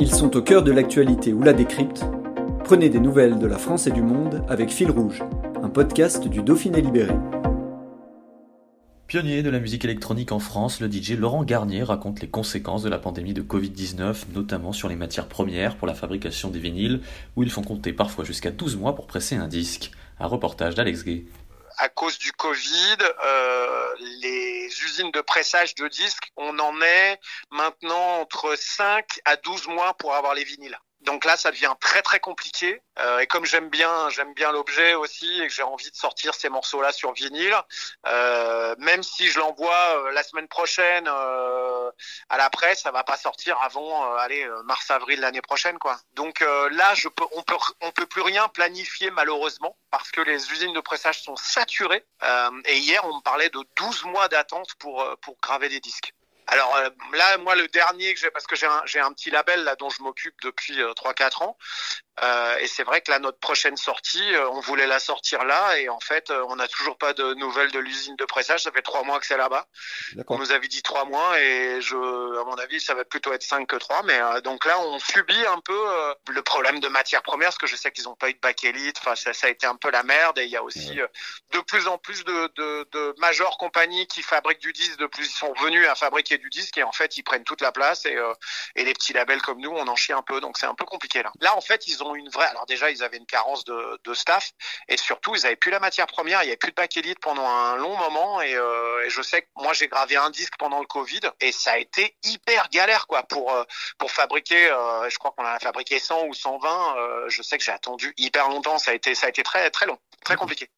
Ils sont au cœur de l'actualité ou la décrypte. Prenez des nouvelles de la France et du monde avec Fil Rouge, un podcast du Dauphiné Libéré. Pionnier de la musique électronique en France, le DJ Laurent Garnier raconte les conséquences de la pandémie de Covid-19, notamment sur les matières premières pour la fabrication des vinyles, où ils font compter parfois jusqu'à 12 mois pour presser un disque. Un reportage d'Alex Gay à cause du Covid, euh, de pressage de disques, on en est maintenant entre 5 à 12 mois pour avoir les vinyles. Donc là, ça devient très très compliqué. Euh, et comme j'aime bien, j'aime bien l'objet aussi, et que j'ai envie de sortir ces morceaux-là sur vinyle, euh, même si je l'envoie euh, la semaine prochaine à la presse, ça va pas sortir avant, euh, allez, mars-avril l'année prochaine, quoi. Donc là, je peux, on peut, peut plus rien planifier malheureusement parce que les usines de pressage sont saturées. et hier, on me parlait de 12 mois d'attente pour pour graver des disques. Alors euh, là, moi, le dernier que j'ai, parce que j'ai un, j'ai un petit label là dont je m'occupe depuis euh, 3-4 ans, euh, et c'est vrai que là, notre prochaine sortie, euh, on voulait la sortir là, et en fait, euh, on n'a toujours pas de nouvelles de l'usine de pressage. Ça fait trois mois que c'est là-bas. On nous avait dit trois mois, et je, à mon avis, ça va plutôt être cinq que trois. Mais donc là, on subit un peu le problème de matières premières, parce que je sais qu'ils n'ont pas eu de bakélite. Enfin, ça, ça, a été un peu la merde. Et il y a aussi de plus en plus de, de, de major compagnies qui fabriquent du disque. De plus, ils sont venus à fabriquer du disque, et en fait, ils prennent toute la place. Et, et les petits labels comme nous, on en chie un peu. Donc c'est un peu compliqué là. Là, en fait, ils ont une vraie. Alors déjà, ils avaient une carence de, de staff et surtout, ils avaient plus la matière première. Il y avait plus de bakélite pendant un long moment et, euh, et je sais que moi, j'ai gravé un disque pendant le Covid et ça a été hyper galère quoi pour euh, pour fabriquer. Euh, je crois qu'on a fabriqué 100 ou 120. Euh, je sais que j'ai attendu hyper longtemps. Ça a été ça a été très très long, très compliqué.